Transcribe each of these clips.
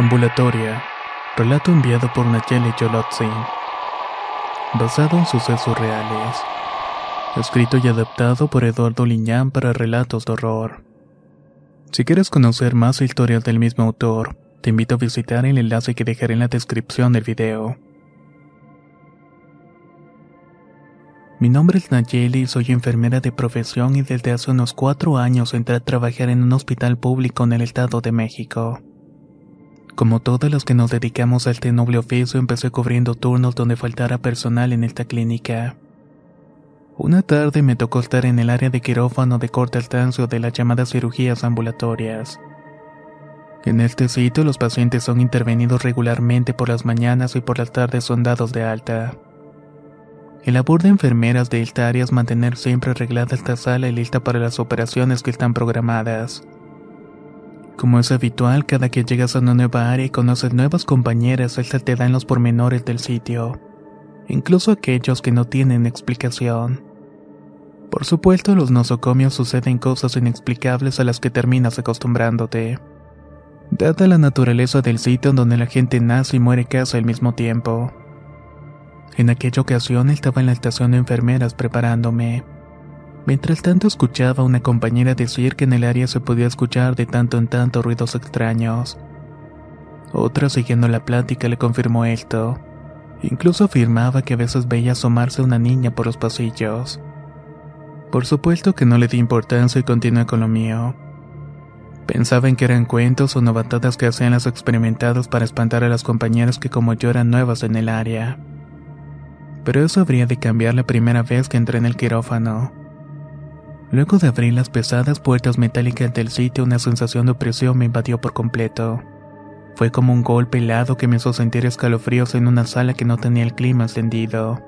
Ambulatoria. Relato enviado por Nayeli Yolotzin. Basado en sucesos reales. Escrito y adaptado por Eduardo Liñán para relatos de horror. Si quieres conocer más historias del mismo autor, te invito a visitar el enlace que dejaré en la descripción del video. Mi nombre es Nayeli y soy enfermera de profesión y desde hace unos cuatro años entré a trabajar en un hospital público en el Estado de México. Como todas las que nos dedicamos a este noble oficio, empecé cubriendo turnos donde faltara personal en esta clínica. Una tarde me tocó estar en el área de quirófano de corta alcance de las llamadas cirugías ambulatorias. En este sitio los pacientes son intervenidos regularmente por las mañanas y por las tardes son dados de alta. El labor de enfermeras de esta área es mantener siempre arreglada esta sala y lista para las operaciones que están programadas. Como es habitual, cada que llegas a una nueva área y conoces nuevas compañeras, estas te dan los pormenores del sitio, incluso aquellos que no tienen explicación. Por supuesto, los nosocomios suceden cosas inexplicables a las que terminas acostumbrándote. Dada la naturaleza del sitio donde la gente nace y muere casi al mismo tiempo. En aquella ocasión estaba en la estación de enfermeras preparándome. Mientras tanto escuchaba a una compañera decir que en el área se podía escuchar de tanto en tanto ruidos extraños. Otra siguiendo la plática le confirmó esto. Incluso afirmaba que a veces veía asomarse una niña por los pasillos. Por supuesto que no le di importancia y continué con lo mío. Pensaba en que eran cuentos o novatadas que hacían las experimentados para espantar a las compañeras que como yo eran nuevas en el área. Pero eso habría de cambiar la primera vez que entré en el quirófano. Luego de abrir las pesadas puertas metálicas del sitio, una sensación de opresión me invadió por completo. Fue como un golpe helado que me hizo sentir escalofríos en una sala que no tenía el clima encendido.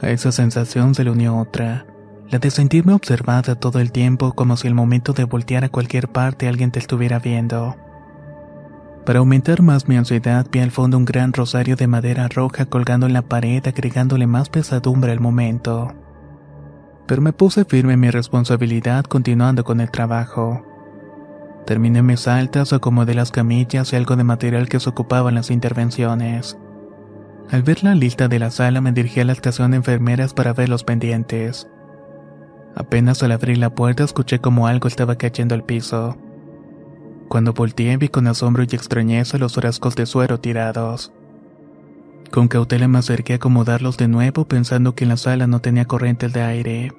A esa sensación se le unió otra, la de sentirme observada todo el tiempo como si al momento de voltear a cualquier parte alguien te estuviera viendo. Para aumentar más mi ansiedad vi al fondo un gran rosario de madera roja colgando en la pared agregándole más pesadumbre al momento. Pero me puse firme en mi responsabilidad continuando con el trabajo. Terminé mis altas, acomodé las camillas y algo de material que se ocupaba en las intervenciones. Al ver la lista de la sala me dirigí a la estación de enfermeras para ver los pendientes. Apenas al abrir la puerta escuché como algo estaba cayendo al piso. Cuando volteé vi con asombro y extrañeza los frascos de suero tirados. Con cautela me acerqué a acomodarlos de nuevo pensando que en la sala no tenía corriente de aire.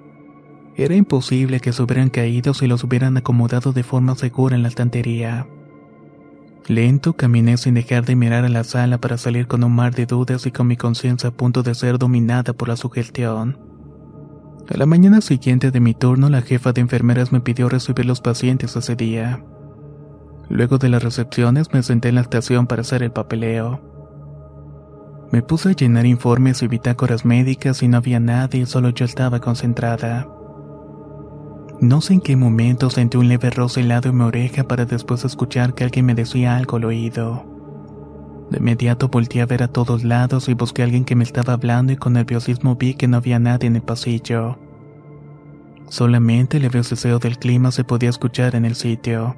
Era imposible que se hubieran caído si los hubieran acomodado de forma segura en la estantería. Lento caminé sin dejar de mirar a la sala para salir con un mar de dudas y con mi conciencia a punto de ser dominada por la sugestión. A la mañana siguiente de mi turno, la jefa de enfermeras me pidió recibir los pacientes ese día. Luego de las recepciones me senté en la estación para hacer el papeleo. Me puse a llenar informes y bitácoras médicas y no había nadie, solo yo estaba concentrada. No sé en qué momento sentí un leve roce helado en mi oreja para después escuchar que alguien me decía algo al oído. De inmediato volteé a ver a todos lados y busqué a alguien que me estaba hablando y con nerviosismo vi que no había nadie en el pasillo. Solamente el ceseo del clima se podía escuchar en el sitio.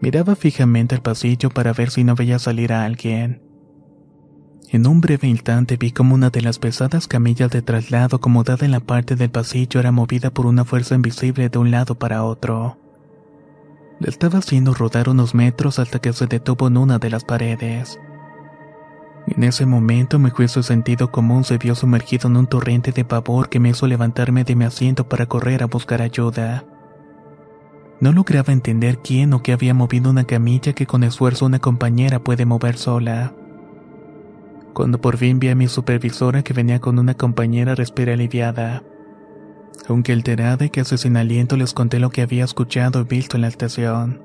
Miraba fijamente al pasillo para ver si no veía salir a alguien. En un breve instante vi como una de las pesadas camillas de traslado acomodada en la parte del pasillo era movida por una fuerza invisible de un lado para otro. La estaba haciendo rodar unos metros hasta que se detuvo en una de las paredes. En ese momento mi juicio sentido común se vio sumergido en un torrente de pavor que me hizo levantarme de mi asiento para correr a buscar ayuda. No lograba entender quién o qué había movido una camilla que con esfuerzo una compañera puede mover sola. Cuando por fin vi a mi supervisora que venía con una compañera respiré aliviada. Aunque alterada y casi sin aliento les conté lo que había escuchado y visto en la estación.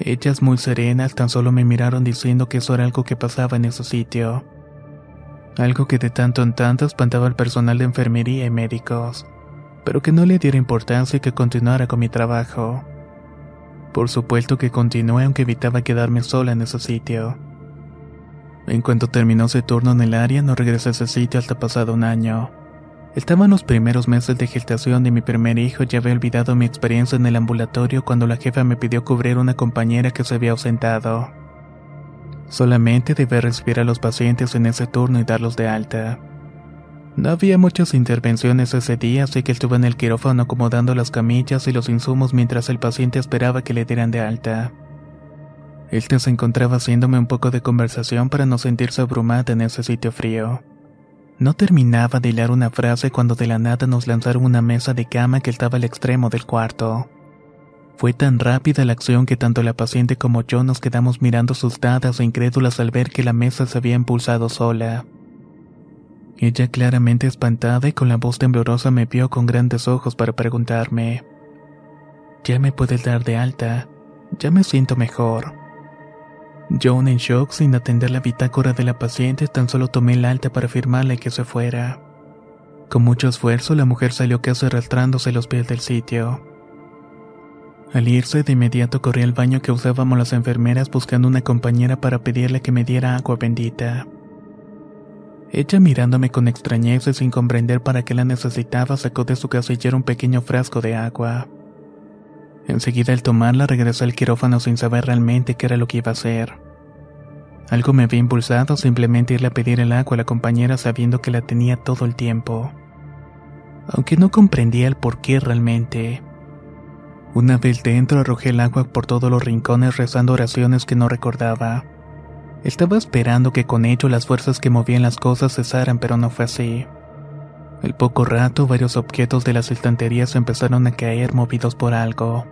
Ellas muy serenas tan solo me miraron diciendo que eso era algo que pasaba en ese sitio. Algo que de tanto en tanto espantaba al personal de enfermería y médicos, pero que no le diera importancia y que continuara con mi trabajo. Por supuesto que continué aunque evitaba quedarme sola en ese sitio. En cuanto terminó ese turno en el área, no regresé a ese sitio hasta pasado un año. Estaba en los primeros meses de gestación de mi primer hijo y había olvidado mi experiencia en el ambulatorio cuando la jefa me pidió cubrir una compañera que se había ausentado. Solamente debía recibir a los pacientes en ese turno y darlos de alta. No había muchas intervenciones ese día, así que estuve en el quirófano acomodando las camillas y los insumos mientras el paciente esperaba que le dieran de alta. Él se encontraba haciéndome un poco de conversación para no sentirse abrumada en ese sitio frío. No terminaba de hilar una frase cuando de la nada nos lanzaron una mesa de cama que estaba al extremo del cuarto. Fue tan rápida la acción que tanto la paciente como yo nos quedamos mirando asustadas e incrédulas al ver que la mesa se había impulsado sola. Ella claramente espantada y con la voz temblorosa me vio con grandes ojos para preguntarme. Ya me puedes dar de alta, ya me siento mejor. Yo, en shock, sin atender la bitácora de la paciente, tan solo tomé el alta para firmarle que se fuera. Con mucho esfuerzo, la mujer salió casi arrastrándose los pies del sitio. Al irse, de inmediato corrí al baño que usábamos las enfermeras buscando una compañera para pedirle que me diera agua bendita. Ella mirándome con extrañeza y sin comprender para qué la necesitaba, sacó de su casillero un pequeño frasco de agua. Enseguida al tomarla regresé al quirófano sin saber realmente qué era lo que iba a hacer. Algo me había impulsado simplemente irle a pedir el agua a la compañera sabiendo que la tenía todo el tiempo. Aunque no comprendía el por qué realmente. Una vez dentro arrojé el agua por todos los rincones rezando oraciones que no recordaba. Estaba esperando que con ello las fuerzas que movían las cosas cesaran, pero no fue así. Al poco rato, varios objetos de las estanterías empezaron a caer movidos por algo.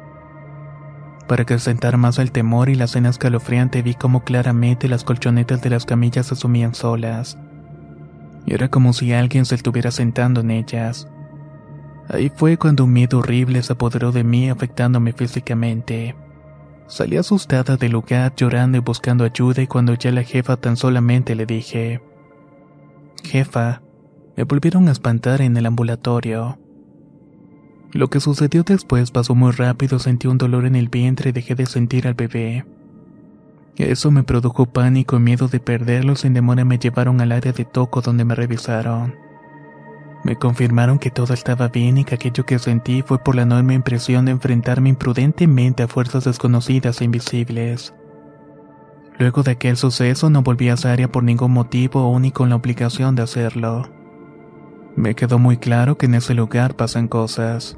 Para acrecentar más el temor y la cena escalofriante, vi cómo claramente las colchonetas de las camillas se sumían solas. Y era como si alguien se estuviera sentando en ellas. Ahí fue cuando un miedo horrible se apoderó de mí, afectándome físicamente. Salí asustada del lugar, llorando y buscando ayuda, y cuando ya la jefa tan solamente le dije: Jefa, me volvieron a espantar en el ambulatorio. Lo que sucedió después pasó muy rápido, sentí un dolor en el vientre y dejé de sentir al bebé. Eso me produjo pánico y miedo de perderlo, sin demora me llevaron al área de toco donde me revisaron. Me confirmaron que todo estaba bien y que aquello que sentí fue por la enorme impresión de enfrentarme imprudentemente a fuerzas desconocidas e invisibles. Luego de aquel suceso no volví a esa área por ningún motivo o ni con la obligación de hacerlo. Me quedó muy claro que en ese lugar pasan cosas.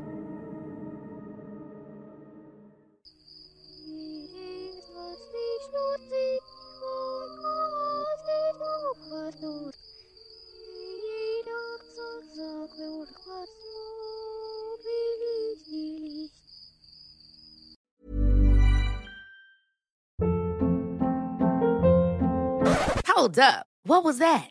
Hold up. What was that?